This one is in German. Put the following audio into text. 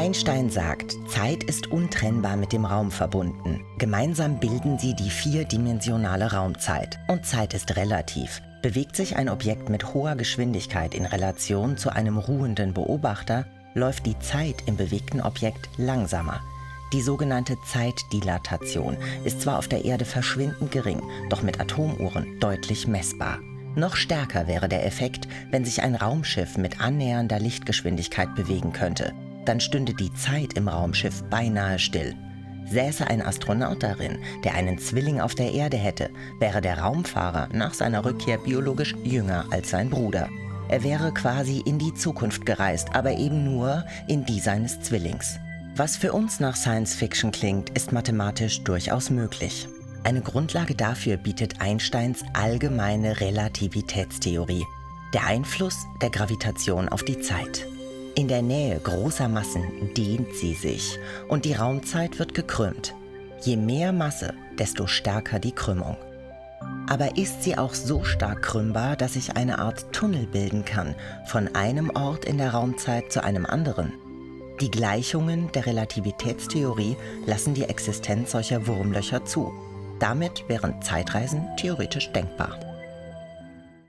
Einstein sagt, Zeit ist untrennbar mit dem Raum verbunden. Gemeinsam bilden sie die vierdimensionale Raumzeit. Und Zeit ist relativ. Bewegt sich ein Objekt mit hoher Geschwindigkeit in Relation zu einem ruhenden Beobachter, läuft die Zeit im bewegten Objekt langsamer. Die sogenannte Zeitdilatation ist zwar auf der Erde verschwindend gering, doch mit Atomuhren deutlich messbar. Noch stärker wäre der Effekt, wenn sich ein Raumschiff mit annähernder Lichtgeschwindigkeit bewegen könnte. Dann stünde die Zeit im Raumschiff beinahe still. Säße ein Astronaut darin, der einen Zwilling auf der Erde hätte, wäre der Raumfahrer nach seiner Rückkehr biologisch jünger als sein Bruder. Er wäre quasi in die Zukunft gereist, aber eben nur in die seines Zwillings. Was für uns nach Science Fiction klingt, ist mathematisch durchaus möglich. Eine Grundlage dafür bietet Einsteins allgemeine Relativitätstheorie, der Einfluss der Gravitation auf die Zeit. In der Nähe großer Massen dehnt sie sich und die Raumzeit wird gekrümmt. Je mehr Masse, desto stärker die Krümmung. Aber ist sie auch so stark krümmbar, dass sich eine Art Tunnel bilden kann, von einem Ort in der Raumzeit zu einem anderen? Die Gleichungen der Relativitätstheorie lassen die Existenz solcher Wurmlöcher zu. Damit wären Zeitreisen theoretisch denkbar.